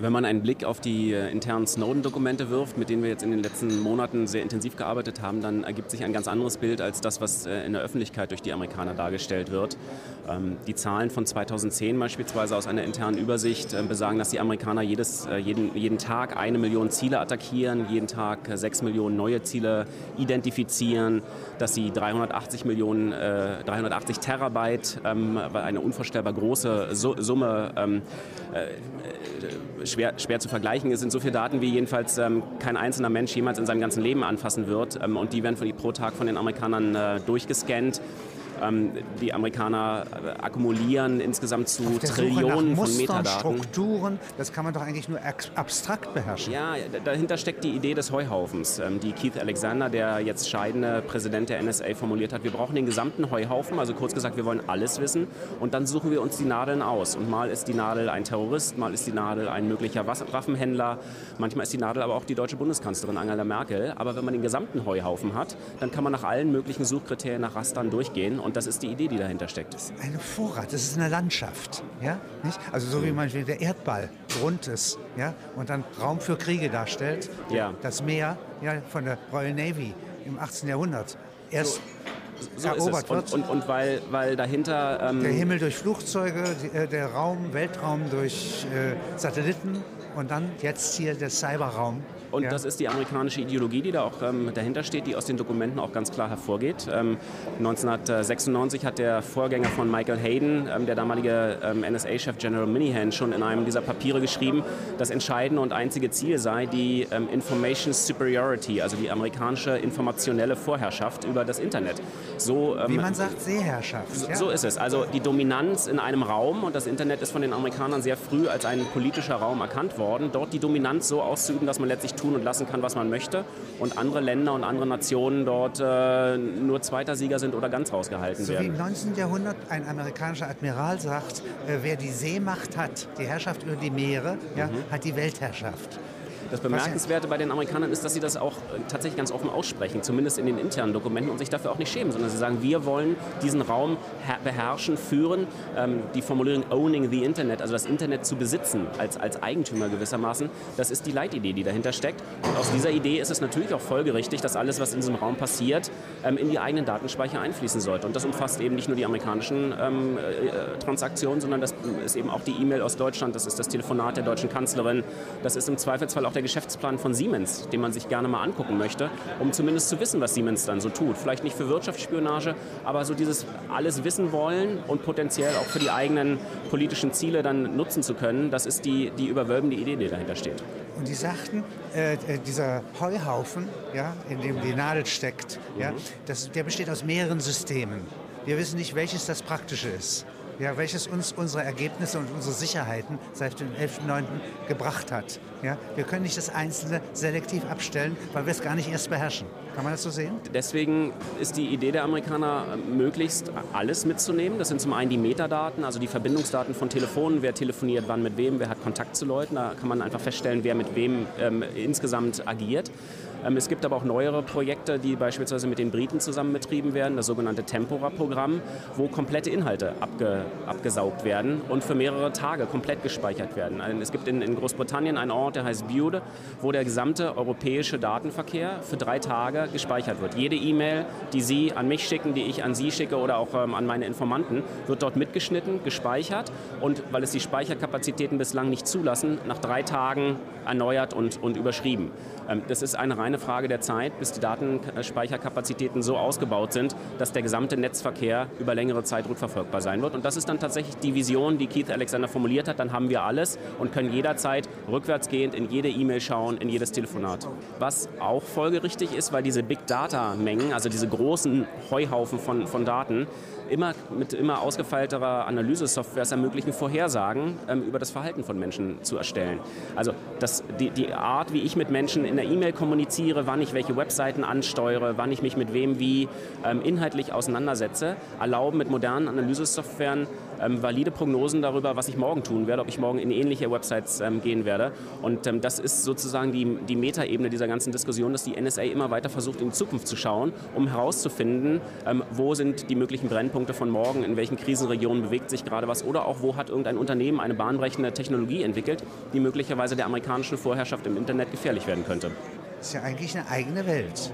Wenn man einen Blick auf die äh, internen Snowden-Dokumente wirft, mit denen wir jetzt in den letzten Monaten sehr intensiv gearbeitet haben, dann ergibt sich ein ganz anderes Bild als das, was äh, in der Öffentlichkeit durch die Amerikaner dargestellt wird. Ähm, die Zahlen von 2010 beispielsweise aus einer internen Übersicht äh, besagen, dass die Amerikaner jedes, jeden, jeden Tag eine Million Ziele attackieren, jeden Tag sechs Millionen neue Ziele identifizieren, dass sie 380 Millionen, 380 Terabyte, ähm, eine unvorstellbar große Summe ähm, schwer, schwer zu vergleichen ist. Sind so viele Daten, wie jedenfalls ähm, kein einzelner Mensch jemals in seinem ganzen Leben anfassen wird. Ähm, und die werden von, pro Tag von den Amerikanern äh, durchgescannt. Ähm, die Amerikaner äh, akkumulieren insgesamt zu Trillionen von Metadaten. Strukturen, das kann man doch eigentlich nur abstrakt beherrschen. Ja, dahinter steckt die Idee des Heuhaufens, ähm, die Keith Alexander, der jetzt scheidende Präsident der NSA, formuliert hat. Wir brauchen den gesamten Heuhaufen, also kurz gesagt, wir wollen alles wissen und dann suchen wir uns die Nadeln aus. Und mal ist die Nadel ein Terrorist, mal ist die Nadel ein möglicher Waffenhändler, manchmal ist die Nadel aber auch die deutsche Bundeskanzlerin Angela Merkel. Aber wenn man den gesamten Heuhaufen hat, dann kann man nach allen möglichen Suchkriterien, nach Rastern durchgehen und das ist die Idee, die dahinter steckt. Das ist eine Vorrat, das ist eine Landschaft. Ja? Nicht? Also so wie man der Erdball rund ist ja? und dann Raum für Kriege darstellt. Ja. Das Meer ja, von der Royal Navy im 18. Jahrhundert erst so erobert wird. Und, und, und, weil, weil dahinter... Ähm der Himmel durch Flugzeuge, äh, der Raum, Weltraum durch äh, Satelliten und dann jetzt hier der Cyberraum. Und ja. das ist die amerikanische Ideologie, die da auch ähm, dahinter steht, die aus den Dokumenten auch ganz klar hervorgeht. Ähm, 1996 hat der Vorgänger von Michael Hayden, ähm, der damalige ähm, NSA-Chef General Minihan, schon in einem dieser Papiere geschrieben, das entscheidende und einzige Ziel sei die ähm, Information Superiority, also die amerikanische informationelle Vorherrschaft über das Internet. So, ähm, Wie man sagt, Seeherrschaft. So, ja. so ist es. Also die Dominanz in einem Raum, und das Internet ist von den Amerikanern sehr früh als ein politischer Raum erkannt worden, dort die Dominanz so auszuüben, dass man letztlich tun und lassen kann, was man möchte und andere Länder und andere Nationen dort äh, nur zweiter Sieger sind oder ganz rausgehalten so werden. So wie im 19. Jahrhundert ein amerikanischer Admiral sagt, äh, wer die Seemacht hat, die Herrschaft über die Meere, mhm. ja, hat die Weltherrschaft. Das Bemerkenswerte bei den Amerikanern ist, dass sie das auch äh, tatsächlich ganz offen aussprechen, zumindest in den internen Dokumenten und sich dafür auch nicht schämen, sondern sie sagen, wir wollen diesen Raum beherrschen, führen. Ähm, die Formulierung Owning the Internet, also das Internet zu besitzen als, als Eigentümer gewissermaßen, das ist die Leitidee, die dahinter steckt. Und aus dieser Idee ist es natürlich auch folgerichtig, dass alles, was in diesem Raum passiert, ähm, in die eigenen Datenspeicher einfließen sollte. Und das umfasst eben nicht nur die amerikanischen ähm, äh, Transaktionen, sondern das ist eben auch die E-Mail aus Deutschland, das ist das Telefonat der deutschen Kanzlerin, das ist im Zweifelsfall auch der Geschäftsplan von Siemens, den man sich gerne mal angucken möchte, um zumindest zu wissen, was Siemens dann so tut. Vielleicht nicht für Wirtschaftsspionage, aber so dieses alles wissen wollen und potenziell auch für die eigenen politischen Ziele dann nutzen zu können, das ist die, die überwölbende Idee, die dahinter steht. Und die sagten, äh, äh dieser Heuhaufen, ja, in dem die Nadel steckt, mhm. ja, das, der besteht aus mehreren Systemen. Wir wissen nicht, welches das Praktische ist ja, welches uns unsere Ergebnisse und unsere Sicherheiten seit dem 11.09. gebracht hat. Ja, wir können nicht das Einzelne selektiv abstellen, weil wir es gar nicht erst beherrschen. Kann man das so sehen? Deswegen ist die Idee der Amerikaner, möglichst alles mitzunehmen. Das sind zum einen die Metadaten, also die Verbindungsdaten von Telefonen, wer telefoniert wann mit wem, wer hat Kontakt zu Leuten. Da kann man einfach feststellen, wer mit wem ähm, insgesamt agiert. Ähm, es gibt aber auch neuere Projekte, die beispielsweise mit den Briten zusammen betrieben werden, das sogenannte Tempora-Programm, wo komplette Inhalte abge, abgesaugt werden und für mehrere Tage komplett gespeichert werden. Also es gibt in, in Großbritannien einen Ort, der heißt Bude, wo der gesamte europäische Datenverkehr für drei Tage gespeichert wird. Jede E-Mail, die Sie an mich schicken, die ich an Sie schicke oder auch ähm, an meine Informanten, wird dort mitgeschnitten, gespeichert und weil es die Speicherkapazitäten bislang nicht zulassen, nach drei Tagen erneuert und, und überschrieben. Ähm, das ist eine reine Frage der Zeit, bis die Datenspeicherkapazitäten so ausgebaut sind, dass der gesamte Netzverkehr über längere Zeit rückverfolgbar sein wird. Und das ist dann tatsächlich die Vision, die Keith Alexander formuliert hat. Dann haben wir alles und können jederzeit rückwärtsgehend in jede E-Mail schauen, in jedes Telefonat. Was auch folgerichtig ist, weil diese Big Data-Mengen, also diese großen Heuhaufen von, von Daten, immer mit immer ausgefeilterer Analysesoftware es ermöglichen, Vorhersagen ähm, über das Verhalten von Menschen zu erstellen. Also das, die, die Art, wie ich mit Menschen in der E-Mail kommuniziere, wann ich welche Webseiten ansteuere, wann ich mich mit wem wie ähm, inhaltlich auseinandersetze, erlauben mit modernen Analysesoftwaren ähm, valide Prognosen darüber, was ich morgen tun werde, ob ich morgen in ähnliche Websites ähm, gehen werde. Und ähm, das ist sozusagen die, die Metaebene dieser ganzen Diskussion, dass die NSA immer weiter versucht, in die Zukunft zu schauen, um herauszufinden, ähm, wo sind die möglichen Brennpunkte von morgen, in welchen Krisenregionen bewegt sich gerade was oder auch wo hat irgendein Unternehmen eine bahnbrechende Technologie entwickelt, die möglicherweise der amerikanischen Vorherrschaft im Internet gefährlich werden könnte. Das ist ja eigentlich eine eigene Welt.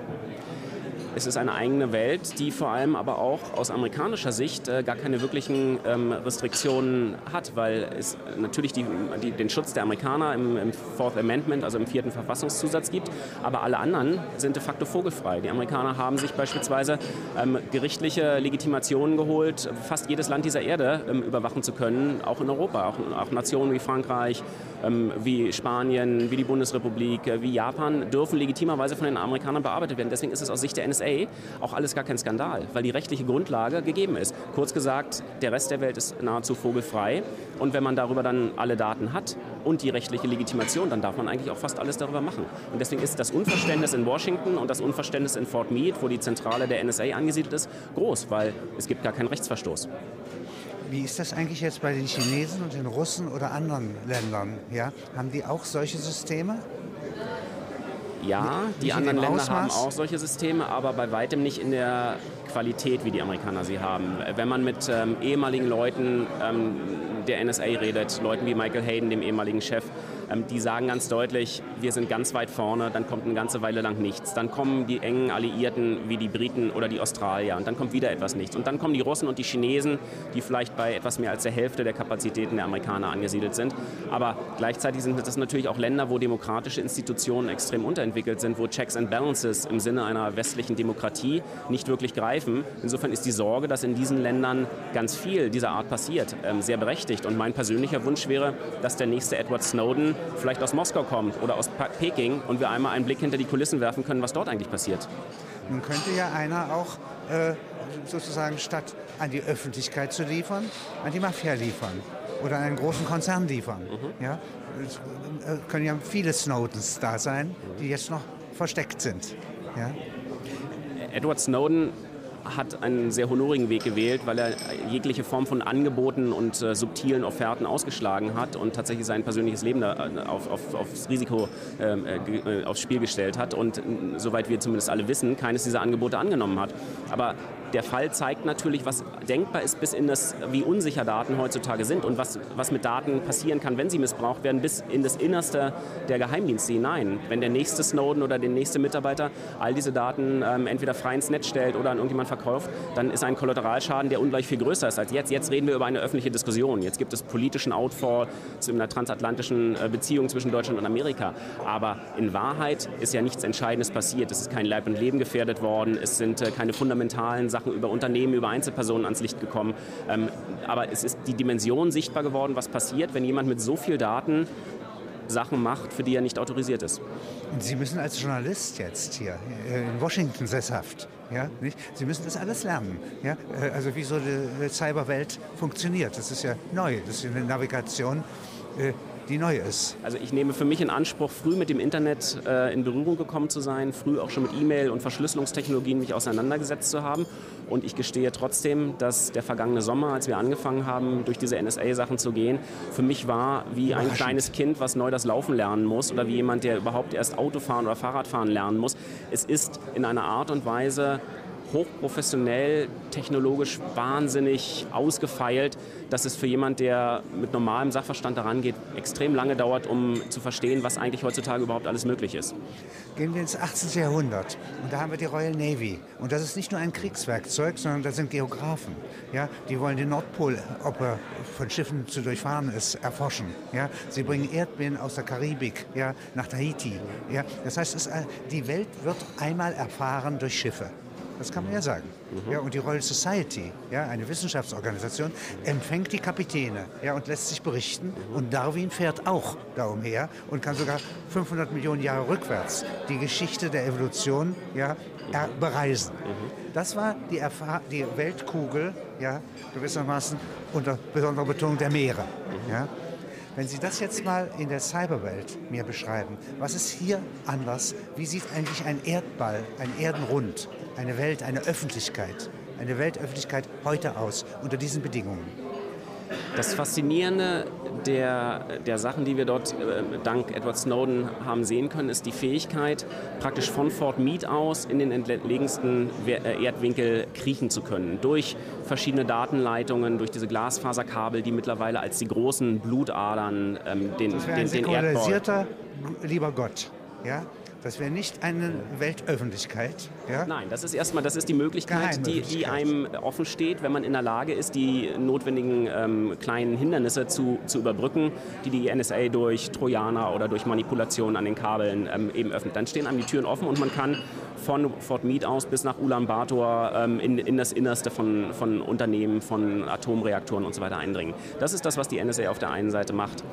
Es ist eine eigene Welt, die vor allem aber auch aus amerikanischer Sicht äh, gar keine wirklichen ähm, Restriktionen hat, weil es natürlich die, die, den Schutz der Amerikaner im, im, Fourth Amendment, also im vierten Verfassungszusatz gibt, aber alle anderen sind de facto vogelfrei. Die Amerikaner haben sich beispielsweise ähm, gerichtliche Legitimationen geholt, fast jedes Land dieser Erde ähm, überwachen zu können, auch in Europa, auch, auch Nationen wie Frankreich, wie Spanien, wie die Bundesrepublik, äh, wie Japan dürfen legitimerweise von den Amerikanern bearbeitet werden. Deswegen ist es aus Sicht der NSA NSA auch alles gar kein Skandal, weil die rechtliche Grundlage gegeben ist. Kurz gesagt, der Rest der Welt ist nahezu vogelfrei und wenn man darüber dann alle Daten hat und die rechtliche Legitimation, dann darf man eigentlich auch fast alles darüber machen. Und deswegen ist das Unverständnis in Washington und das Unverständnis in Fort Meade, wo die Zentrale der NSA angesiedelt ist, groß, weil es gibt gar keinen Rechtsverstoß. Wie ist das eigentlich jetzt bei den Chinesen und den Russen oder anderen Ländern? Ja? Haben die auch solche Systeme? Ja, die anderen Länder Ausmaß? haben auch solche Systeme, aber bei weitem nicht in der Qualität, wie die Amerikaner sie haben. Wenn man mit ähm, ehemaligen Leuten ähm, der NSA redet, Leuten wie Michael Hayden, dem ehemaligen Chef, die sagen ganz deutlich, wir sind ganz weit vorne, dann kommt eine ganze Weile lang nichts. Dann kommen die engen Alliierten wie die Briten oder die Australier und dann kommt wieder etwas nichts. Und dann kommen die Russen und die Chinesen, die vielleicht bei etwas mehr als der Hälfte der Kapazitäten der Amerikaner angesiedelt sind. Aber gleichzeitig sind das natürlich auch Länder, wo demokratische Institutionen extrem unterentwickelt sind, wo Checks and Balances im Sinne einer westlichen Demokratie nicht wirklich greifen. Insofern ist die Sorge, dass in diesen Ländern ganz viel dieser Art passiert, ähm, sehr berechtigt. Und mein persönlicher Wunsch wäre, dass der nächste Edward Snowden vielleicht aus Moskau kommt oder aus Peking und wir einmal einen Blick hinter die Kulissen werfen können, was dort eigentlich passiert. Nun könnte ja einer auch äh, sozusagen statt an die Öffentlichkeit zu liefern, an die Mafia liefern oder einen großen Konzern liefern. Mhm. Ja? Es äh, können ja viele Snowdens da sein, die jetzt noch versteckt sind. Ja? Edward Snowden hat einen sehr honorigen Weg gewählt, weil er jegliche Form von Angeboten und äh, subtilen Offerten ausgeschlagen hat und tatsächlich sein persönliches Leben da, äh, auf, auf, aufs Risiko ähm, äh, aufs Spiel gestellt hat und soweit wir zumindest alle wissen, keines dieser Angebote angenommen hat. Aber der Fall zeigt natürlich, was denkbar ist, bis in das, wie unsicher Daten heutzutage sind und was, was mit Daten passieren kann, wenn sie missbraucht werden, bis in das Innerste der Geheimdienste hinein. Wenn der nächste Snowden oder der nächste Mitarbeiter all diese Daten ähm, entweder frei ins Netz stellt oder an irgendjemand verkauft, dann ist ein Kollateralschaden, der ungleich viel größer ist als jetzt. Jetzt reden wir über eine öffentliche Diskussion. Jetzt gibt es politischen Outfall zu einer transatlantischen äh, Beziehung zwischen Deutschland und Amerika. Aber in Wahrheit ist ja nichts Entscheidendes passiert. Es ist kein Leib und Leben gefährdet worden. Es sind äh, keine fundamentalen Sachen Sachen über Unternehmen, über Einzelpersonen ans Licht gekommen. Ähm, aber es ist die Dimension sichtbar geworden, was passiert, wenn jemand mit so viel Daten Sachen macht, für die er nicht autorisiert ist. Sie müssen als Journalist jetzt hier äh, in Washington sesshaft, ja, nicht? Sie müssen das alles lernen. Ja? Äh, also wie so eine Cyberwelt funktioniert. Das ist ja neu, das ist eine Navigation äh, die neu ist. Also ich nehme für mich in Anspruch, früh mit dem Internet äh, in Berührung gekommen zu sein, früh auch schon mit E-Mail und Verschlüsselungstechnologien mich auseinandergesetzt zu haben. Und ich gestehe trotzdem, dass der vergangene Sommer, als wir angefangen haben, durch diese NSA-Sachen zu gehen, für mich war wie ein kleines Kind, was neu das Laufen lernen muss oder wie jemand, der überhaupt erst Autofahren oder Fahrradfahren lernen muss. Es ist in einer Art und Weise hochprofessionell, technologisch wahnsinnig ausgefeilt, dass es für jemand, der mit normalem Sachverstand daran geht, extrem lange dauert, um zu verstehen, was eigentlich heutzutage überhaupt alles möglich ist. Gehen wir ins 18. Jahrhundert und da haben wir die Royal Navy. Und das ist nicht nur ein Kriegswerkzeug, sondern das sind Geografen. Ja? Die wollen den Nordpol, ob er von Schiffen zu durchfahren ist, erforschen. Ja? Sie bringen Erdbeeren aus der Karibik ja, nach Tahiti. Ja? Das heißt, es, die Welt wird einmal erfahren durch Schiffe. Das kann man ja sagen. Mhm. Ja, und die Royal Society, ja, eine Wissenschaftsorganisation, empfängt die Kapitäne ja, und lässt sich berichten. Mhm. Und Darwin fährt auch da umher und kann sogar 500 Millionen Jahre rückwärts die Geschichte der Evolution ja, mhm. bereisen. Mhm. Das war die, Erfahr die Weltkugel, ja, gewissermaßen unter besonderer Betonung der Meere. Mhm. Ja. Wenn Sie das jetzt mal in der Cyberwelt mir beschreiben, was ist hier anders? Wie sieht eigentlich ein Erdball, ein Erdenrund, eine Welt, eine Öffentlichkeit, eine Weltöffentlichkeit heute aus unter diesen Bedingungen? Das Faszinierende der, der Sachen, die wir dort äh, dank Edward Snowden haben sehen können, ist die Fähigkeit, praktisch von Fort Meade aus in den entlegensten äh, Erdwinkel kriechen zu können. Durch verschiedene Datenleitungen, durch diese Glasfaserkabel, die mittlerweile als die großen Blutadern ähm, den, das den, den Erdball... lieber Gott. Ja? Das wäre nicht eine Weltöffentlichkeit. Ja? Nein, das ist erstmal, das ist die Möglichkeit, die, die, einem offen steht, wenn man in der Lage ist, die notwendigen ähm, kleinen Hindernisse zu, zu überbrücken, die die NSA durch Trojaner oder durch Manipulationen an den Kabeln ähm, eben öffnet. Dann stehen einem die Türen offen und man kann von Fort Meade aus bis nach Ulaanbaatar ähm, in, in, das Innerste von, von Unternehmen, von Atomreaktoren und so weiter eindringen. Das ist das, was die NSA auf der einen Seite macht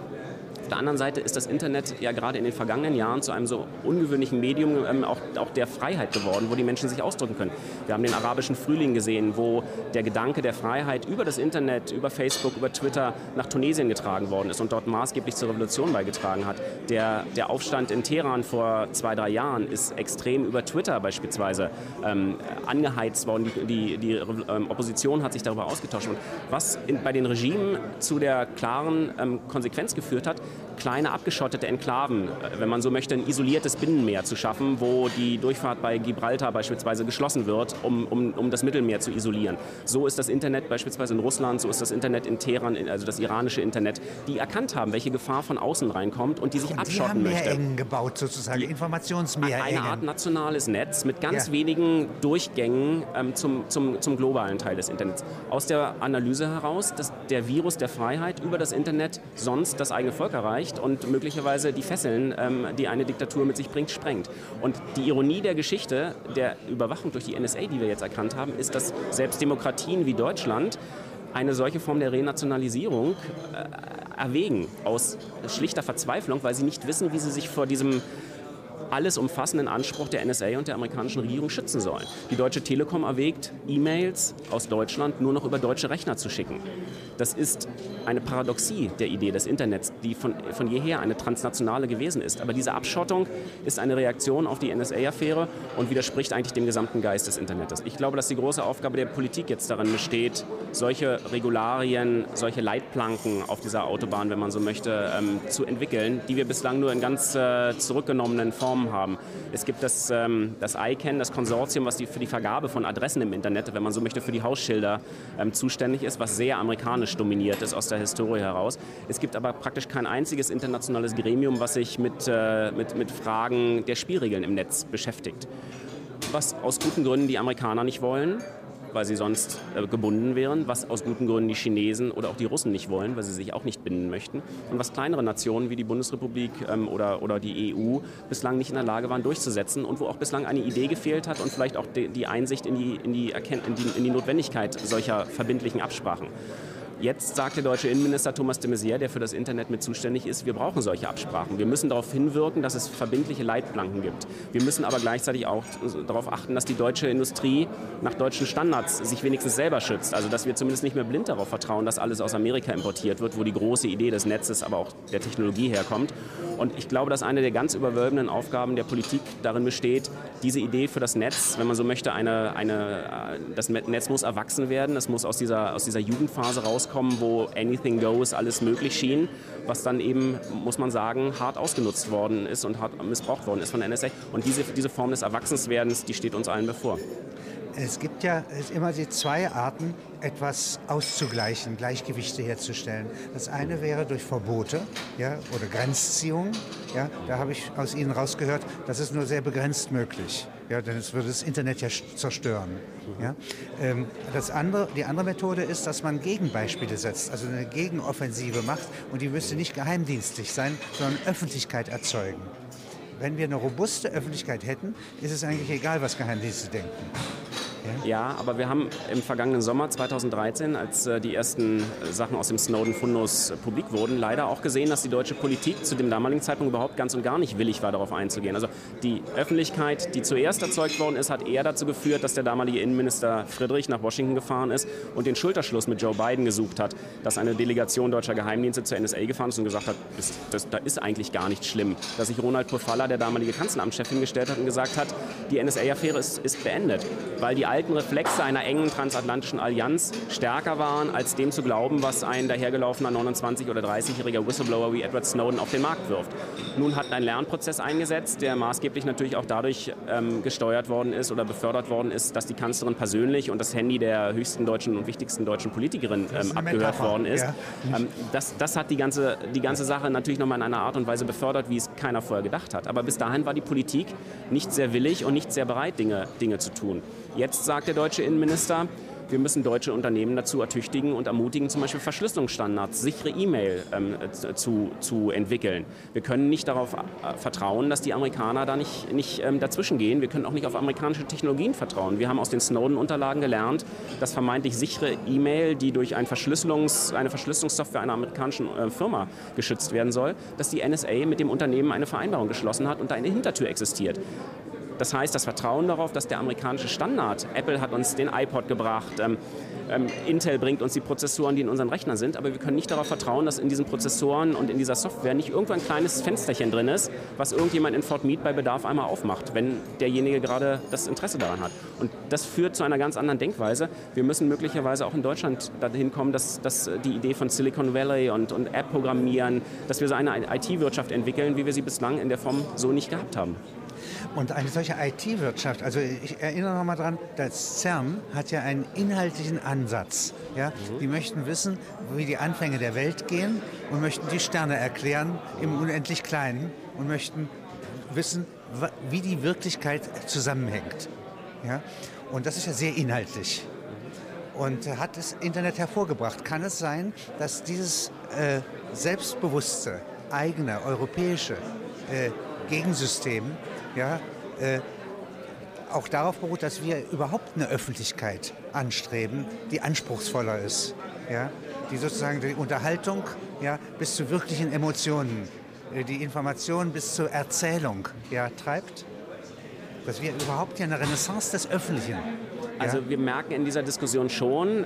der anderen Seite ist das Internet ja gerade in den vergangenen Jahren zu einem so ungewöhnlichen Medium ähm, auch, auch der Freiheit geworden, wo die Menschen sich ausdrücken können. Wir haben den arabischen Frühling gesehen, wo der Gedanke der Freiheit über das Internet, über Facebook, über Twitter nach Tunesien getragen worden ist und dort maßgeblich zur Revolution beigetragen hat. Der, der Aufstand in Teheran vor zwei, drei Jahren ist extrem über Twitter beispielsweise ähm, angeheizt worden. Die, die, die ähm, Opposition hat sich darüber ausgetauscht. Und was in, bei den Regimen zu der klaren ähm, Konsequenz geführt hat, kleine abgeschottete Enklaven, äh, wenn man so möchte, ein isoliertes Binnenmeer zu schaffen, wo die Durchfahrt bei Gibraltar beispielsweise geschlossen wird, um, um, um das Mittelmeer zu isolieren. So ist das Internet beispielsweise in Russland, so ist das Internet in Teheran, also das iranische Internet, die erkannt haben, welche Gefahr von außen reinkommt und die sich und abschotten die haben mehr engen gebaut sozusagen, die, Informationsmeer Eine Art nationales Netz mit ganz ja. wenigen Durchgängen ähm, zum, zum, zum globalen Teil des Internets. Aus der Analyse heraus, dass der Virus der Freiheit über das Internet sonst das eigene Volk erreicht, und möglicherweise die Fesseln, ähm, die eine Diktatur mit sich bringt, sprengt. Und die Ironie der Geschichte der Überwachung durch die NSA, die wir jetzt erkannt haben, ist, dass selbst Demokratien wie Deutschland eine solche Form der Renationalisierung äh, erwägen, aus schlichter Verzweiflung, weil sie nicht wissen, wie sie sich vor diesem alles umfassenden Anspruch der NSA und der amerikanischen Regierung schützen sollen. Die Deutsche Telekom erwägt, E-Mails aus Deutschland nur noch über deutsche Rechner zu schicken. Das ist eine Paradoxie der Idee des Internets, die von, von jeher eine transnationale gewesen ist. Aber diese Abschottung ist eine Reaktion auf die NSA-Affäre und widerspricht eigentlich dem gesamten Geist des Internets. Ich glaube, dass die große Aufgabe der Politik jetzt darin besteht, solche Regularien, solche Leitplanken auf dieser Autobahn, wenn man so möchte, ähm, zu entwickeln, die wir bislang nur in ganz äh, zurückgenommenen Formen haben. Es gibt das, ähm, das ICANN, das Konsortium, was die, für die Vergabe von Adressen im Internet, wenn man so möchte, für die Hausschilder ähm, zuständig ist, was sehr amerikanisch dominiert ist aus der Historie heraus. Es gibt aber praktisch kein einziges internationales Gremium, was sich mit, äh, mit, mit Fragen der Spielregeln im Netz beschäftigt. Was aus guten Gründen die Amerikaner nicht wollen, weil sie sonst äh, gebunden wären, was aus guten Gründen die Chinesen oder auch die Russen nicht wollen, weil sie sich auch nicht binden möchten und was kleinere Nationen wie die Bundesrepublik ähm, oder, oder die EU bislang nicht in der Lage waren durchzusetzen und wo auch bislang eine Idee gefehlt hat und vielleicht auch die, Einsicht in die, in, die in, die, in die Notwendigkeit solcher verbindlichen Absprachen. Jetzt sagt der deutsche Innenminister Thomas de Maizière, der für das Internet mit zuständig ist, wir brauchen solche Absprachen. Wir müssen darauf hinwirken, dass es verbindliche Leitplanken gibt. Wir müssen aber gleichzeitig auch darauf achten, dass die deutsche Industrie nach deutschen Standards sich wenigstens selber schützt. Also dass wir zumindest nicht mehr blind darauf vertrauen, dass alles aus Amerika importiert wird, wo die große Idee des Netzes, aber auch der Technologie herkommt. Und ich glaube, dass eine der ganz überwölbenden Aufgaben der Politik darin besteht, diese Idee für das Netz, wenn man so möchte, eine, eine, das Netz muss erwachsen werden, es muss aus dieser, aus dieser Jugendphase rauskommen rauskommen, wo anything goes, alles möglich schien, was dann eben, muss man sagen, hart ausgenutzt worden ist und hart missbraucht worden ist von der NSA. Und diese, diese Form des Erwachsenswerdens, die steht uns allen bevor. Es gibt ja immer die zwei Arten, etwas auszugleichen, Gleichgewichte herzustellen. Das eine wäre durch Verbote ja, oder Grenzziehung. Ja, da habe ich aus Ihnen rausgehört, das ist nur sehr begrenzt möglich. Ja, denn es würde das Internet ja zerstören. Ja. Ähm, das andere, die andere Methode ist, dass man Gegenbeispiele setzt, also eine Gegenoffensive macht und die müsste nicht geheimdienstlich sein, sondern Öffentlichkeit erzeugen. Wenn wir eine robuste Öffentlichkeit hätten, ist es eigentlich egal, was Geheimdienste denken. Ja? ja, aber wir haben im vergangenen Sommer 2013, als äh, die ersten äh, Sachen aus dem Snowden-Fundus äh, publik wurden, leider auch gesehen, dass die deutsche Politik zu dem damaligen Zeitpunkt überhaupt ganz und gar nicht willig war, darauf einzugehen. Also die Öffentlichkeit, die zuerst erzeugt worden ist, hat eher dazu geführt, dass der damalige Innenminister Friedrich nach Washington gefahren ist und den Schulterschluss mit Joe Biden gesucht hat, dass eine Delegation deutscher Geheimdienste zur NSA gefahren ist und gesagt hat, das, das, da ist eigentlich gar nicht schlimm. Dass sich Ronald Pofalla, der damalige Kanzleramtschef, hingestellt hat und gesagt hat, die NSA-Affäre ist, ist beendet, weil die alten Reflexe einer engen transatlantischen Allianz stärker waren, als dem zu glauben, was ein dahergelaufener 29- oder 30-jähriger Whistleblower wie Edward Snowden auf den Markt wirft. Nun hat ein Lernprozess eingesetzt, der maßgeblich natürlich auch dadurch ähm, gesteuert worden ist oder befördert worden ist, dass die Kanzlerin persönlich und das Handy der höchsten deutschen und wichtigsten deutschen Politikerin ähm, abgehört worden ist. Ja. Ähm, das, das hat die ganze, die ganze Sache natürlich nochmal in einer Art und Weise befördert, wie es keiner vorher gedacht hat. Aber bis dahin war die Politik nicht sehr willig und nicht sehr bereit, Dinge, Dinge zu tun. Jetzt sagt der deutsche Innenminister, wir müssen deutsche Unternehmen dazu ertüchtigen und ermutigen, zum Beispiel Verschlüsselungsstandards, sichere E-Mail ähm, zu, zu entwickeln. Wir können nicht darauf äh, vertrauen, dass die Amerikaner da nicht, nicht ähm, dazwischen gehen. Wir können auch nicht auf amerikanische Technologien vertrauen. Wir haben aus den Snowden-Unterlagen gelernt, dass vermeintlich sichere E-Mail, die durch ein Verschlüsselungs-, eine Verschlüsselungssoftware einer amerikanischen äh, Firma geschützt werden soll, dass die NSA mit dem Unternehmen eine Vereinbarung geschlossen hat und da eine Hintertür existiert. Das heißt, das Vertrauen darauf, dass der amerikanische Standard, Apple hat uns den iPod gebracht, ähm, ähm, Intel bringt uns die Prozessoren, die in unseren Rechnern sind, aber wir können nicht darauf vertrauen, dass in diesen Prozessoren und in dieser Software nicht irgendwo ein kleines Fensterchen drin ist, was irgendjemand in Fort Meade bei Bedarf einmal aufmacht, wenn derjenige gerade das Interesse daran hat. Und das führt zu einer ganz anderen Denkweise. Wir müssen möglicherweise auch in Deutschland dahin kommen, dass, dass die Idee von Silicon Valley und, und App-Programmieren, dass wir so eine IT-Wirtschaft entwickeln, wie wir sie bislang in der Form so nicht gehabt haben. Und eine solche IT-Wirtschaft, also ich erinnere nochmal dran, das CERN hat ja einen inhaltlichen Ansatz. Ja? Mhm. Die möchten wissen, wie die Anfänge der Welt gehen und möchten die Sterne erklären im unendlich Kleinen und möchten wissen, wie die Wirklichkeit zusammenhängt. Ja? Und das ist ja sehr inhaltlich. Und hat das Internet hervorgebracht. Kann es sein, dass dieses äh, selbstbewusste, eigene, europäische äh, Gegensystem ja, äh, auch darauf beruht, dass wir überhaupt eine Öffentlichkeit anstreben, die anspruchsvoller ist, ja, die sozusagen die Unterhaltung ja, bis zu wirklichen Emotionen, äh, die Information bis zur Erzählung ja, treibt, dass wir überhaupt ja eine Renaissance des Öffentlichen. Also wir merken in dieser Diskussion schon,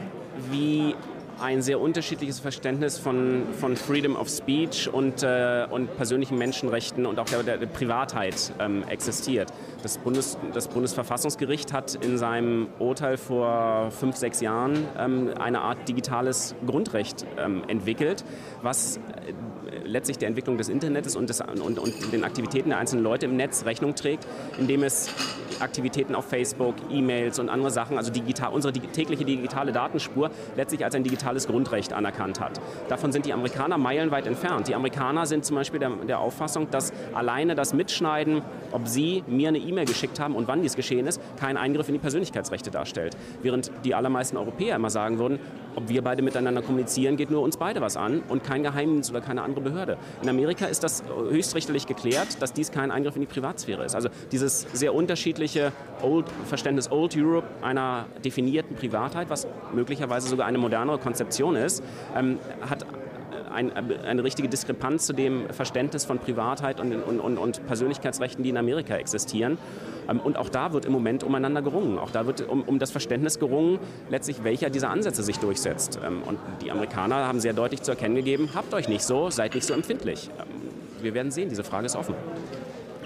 wie ein sehr unterschiedliches Verständnis von, von Freedom of Speech und, äh, und persönlichen Menschenrechten und auch der, der Privatheit ähm, existiert. Das, Bundes, das Bundesverfassungsgericht hat in seinem Urteil vor fünf, sechs Jahren ähm, eine Art digitales Grundrecht ähm, entwickelt, was letztlich der Entwicklung des Internets und, des, und, und den Aktivitäten der einzelnen Leute im Netz Rechnung trägt, indem es Aktivitäten auf Facebook, E-Mails und andere Sachen, also digital, unsere tägliche digitale Datenspur letztlich als ein digitales Grundrecht anerkannt hat. Davon sind die Amerikaner meilenweit entfernt. Die Amerikaner sind zum Beispiel der, der Auffassung, dass alleine das Mitschneiden, ob sie mir eine E-Mail geschickt haben und wann dies geschehen ist, keinen Eingriff in die Persönlichkeitsrechte darstellt. Während die allermeisten Europäer immer sagen würden, ob wir beide miteinander kommunizieren, geht nur uns beide was an und kein Geheimdienst oder keine andere Behörde. In Amerika ist das höchstrichterlich geklärt, dass dies kein Eingriff in die Privatsphäre ist. Also dieses sehr unterschiedliche Old, Verständnis Old Europe einer definierten Privatheit, was möglicherweise sogar eine modernere Konzeption ist, ähm, hat ein, eine richtige Diskrepanz zu dem Verständnis von Privatheit und, und, und, und Persönlichkeitsrechten, die in Amerika existieren. Ähm, und auch da wird im Moment umeinander gerungen. Auch da wird um, um das Verständnis gerungen, letztlich welcher dieser Ansätze sich durchsetzt. Ähm, und die Amerikaner haben sehr deutlich zu erkennen gegeben, habt euch nicht so, seid nicht so empfindlich. Ähm, wir werden sehen, diese Frage ist offen.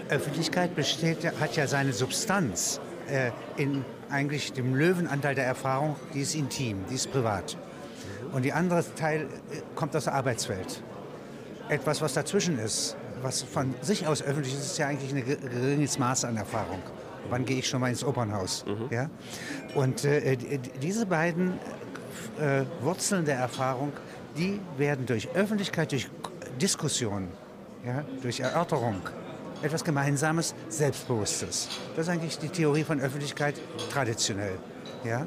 Öffentlichkeit besteht, hat ja seine Substanz äh, in eigentlich dem Löwenanteil der Erfahrung, die ist intim, die ist privat. Und die andere Teil äh, kommt aus der Arbeitswelt. Etwas, was dazwischen ist, was von sich aus öffentlich ist, ist ja eigentlich ein geringes Maß an Erfahrung. Wann gehe ich schon mal ins Opernhaus? Mhm. Ja? Und äh, diese beiden äh, Wurzeln der Erfahrung, die werden durch Öffentlichkeit, durch Diskussion, ja, durch Erörterung, etwas Gemeinsames, Selbstbewusstes. Das ist eigentlich die Theorie von Öffentlichkeit traditionell. Ja?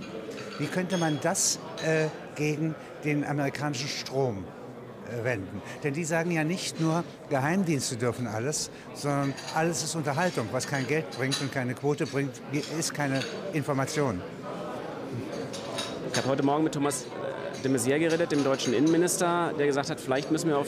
Wie könnte man das äh, gegen den amerikanischen Strom äh, wenden. Denn die sagen ja nicht nur, Geheimdienste dürfen alles, sondern alles ist Unterhaltung. Was kein Geld bringt und keine Quote bringt, ist keine Information. Ich habe heute Morgen mit Thomas de Maizière geredet, dem deutschen Innenminister, der gesagt hat, vielleicht müssen wir auf,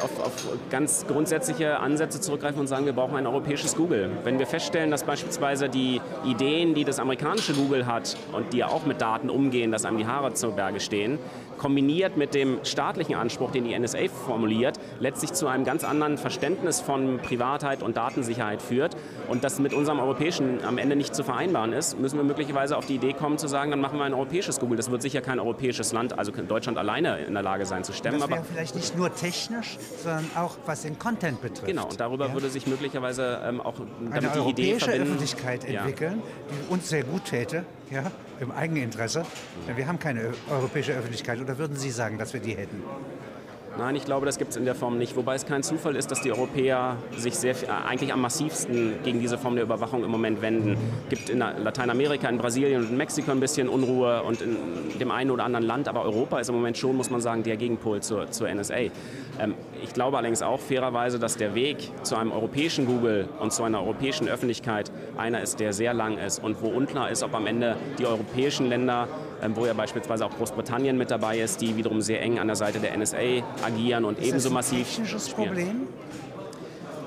auf, auf, ganz grundsätzliche Ansätze zurückgreifen und sagen, wir brauchen ein europäisches Google. Wenn wir feststellen, dass beispielsweise die Ideen, die das amerikanische Google hat und die ja auch mit Daten umgehen, dass einem die Haare zu Berge stehen, kombiniert mit dem staatlichen Anspruch, den die NSA formuliert, letztlich zu einem ganz anderen Verständnis von Privatheit und Datensicherheit führt und das mit unserem europäischen am Ende nicht zu vereinbaren ist, müssen wir möglicherweise auf die Idee kommen zu sagen, dann machen wir ein europäisches Google. Das wird sicher kein europäisches Land, also Deutschland alleine in der Lage sein zu stemmen. Das wäre vielleicht nicht nur technisch, sondern auch was den Content betrifft. Genau, und darüber ja? würde sich möglicherweise ähm, auch damit Eine die Idee verbinden. Öffentlichkeit entwickeln, ja. Die uns sehr gut täte, ja, im Eigeninteresse. Denn wir haben keine europäische Öffentlichkeit. Oder würden Sie sagen, dass wir die hätten? Nein, ich glaube, das gibt es in der Form nicht. Wobei es kein Zufall ist, dass die Europäer sich sehr, äh, eigentlich am massivsten gegen diese Form der Überwachung im Moment wenden. Es gibt in Lateinamerika, in Brasilien und in Mexiko ein bisschen Unruhe und in dem einen oder anderen Land. Aber Europa ist im Moment schon, muss man sagen, der Gegenpol zur, zur NSA. Ähm, ich glaube allerdings auch fairerweise, dass der Weg zu einem europäischen Google und zu einer europäischen Öffentlichkeit einer ist, der sehr lang ist und wo unklar ist, ob am Ende die europäischen Länder wo ja beispielsweise auch Großbritannien mit dabei ist, die wiederum sehr eng an der Seite der NSA agieren und ist ebenso das ein massiv. Technisches spielen. Problem?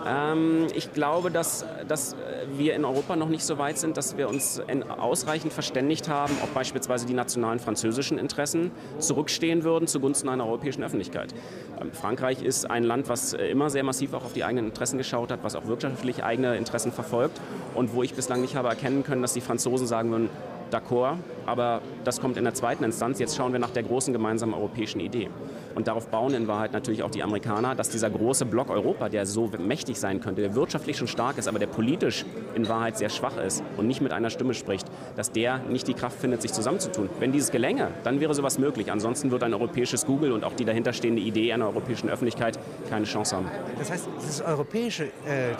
Ähm, ich glaube, dass, dass wir in Europa noch nicht so weit sind, dass wir uns ausreichend verständigt haben, ob beispielsweise die nationalen französischen Interessen zurückstehen würden zugunsten einer europäischen Öffentlichkeit. Ähm, Frankreich ist ein Land, was äh, immer sehr massiv auch auf die eigenen Interessen geschaut hat, was auch wirtschaftlich eigene Interessen verfolgt und wo ich bislang nicht habe erkennen können, dass die Franzosen sagen würden, d'accord, aber das kommt in der zweiten Instanz. Jetzt schauen wir nach der großen gemeinsamen europäischen Idee. Und darauf bauen in Wahrheit natürlich auch die Amerikaner, dass dieser große Block Europa, der so mächtig sein könnte, der wirtschaftlich schon stark ist, aber der politisch in Wahrheit sehr schwach ist und nicht mit einer Stimme spricht, dass der nicht die Kraft findet, sich zusammenzutun. Wenn dieses gelänge, dann wäre sowas möglich. Ansonsten wird ein europäisches Google und auch die dahinterstehende Idee einer europäischen Öffentlichkeit keine Chance haben. Das heißt, das europäische äh,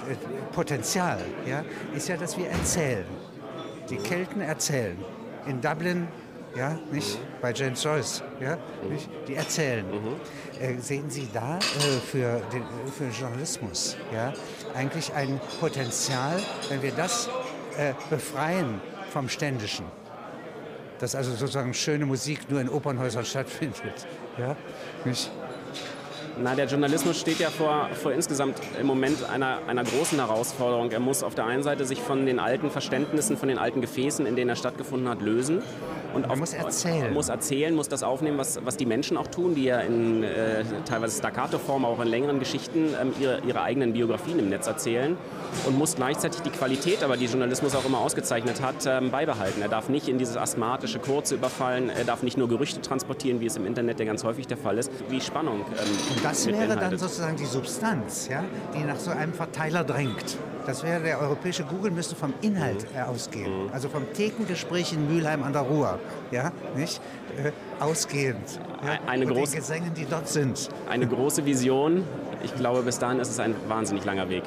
Potenzial ja, ist ja, dass wir erzählen die Kelten erzählen. In Dublin, ja, nicht? Bei James Joyce, ja, nicht? Die erzählen. Mhm. Äh, sehen Sie da äh, für, den, für Journalismus, ja, eigentlich ein Potenzial, wenn wir das äh, befreien vom Ständischen? Dass also sozusagen schöne Musik nur in Opernhäusern stattfindet, ja, nicht? Na, der Journalismus steht ja vor, vor insgesamt im Moment einer, einer großen Herausforderung. Er muss auf der einen Seite sich von den alten Verständnissen, von den alten Gefäßen, in denen er stattgefunden hat, lösen. Und er muss erzählen. Muss erzählen, muss das aufnehmen, was, was die Menschen auch tun, die ja in äh, teilweise Staccato-Form, auch in längeren Geschichten ähm, ihre, ihre eigenen Biografien im Netz erzählen. Und muss gleichzeitig die Qualität, aber die Journalismus auch immer ausgezeichnet hat, ähm, beibehalten. Er darf nicht in dieses asthmatische Kurze überfallen. Er darf nicht nur Gerüchte transportieren, wie es im Internet ja ganz häufig der Fall ist, wie Spannung. Ähm, das wäre dann sozusagen die Substanz, ja, die nach so einem Verteiler drängt. Das wäre der europäische Google müsste vom Inhalt mhm. ausgehen, also vom Thekengespräch in Mülheim an der Ruhr, ja, nicht äh, ausgehend. Ja, eine und große, den Gesängen, die dort sind. Eine große Vision. Ich glaube, bis dahin ist es ein wahnsinnig langer Weg.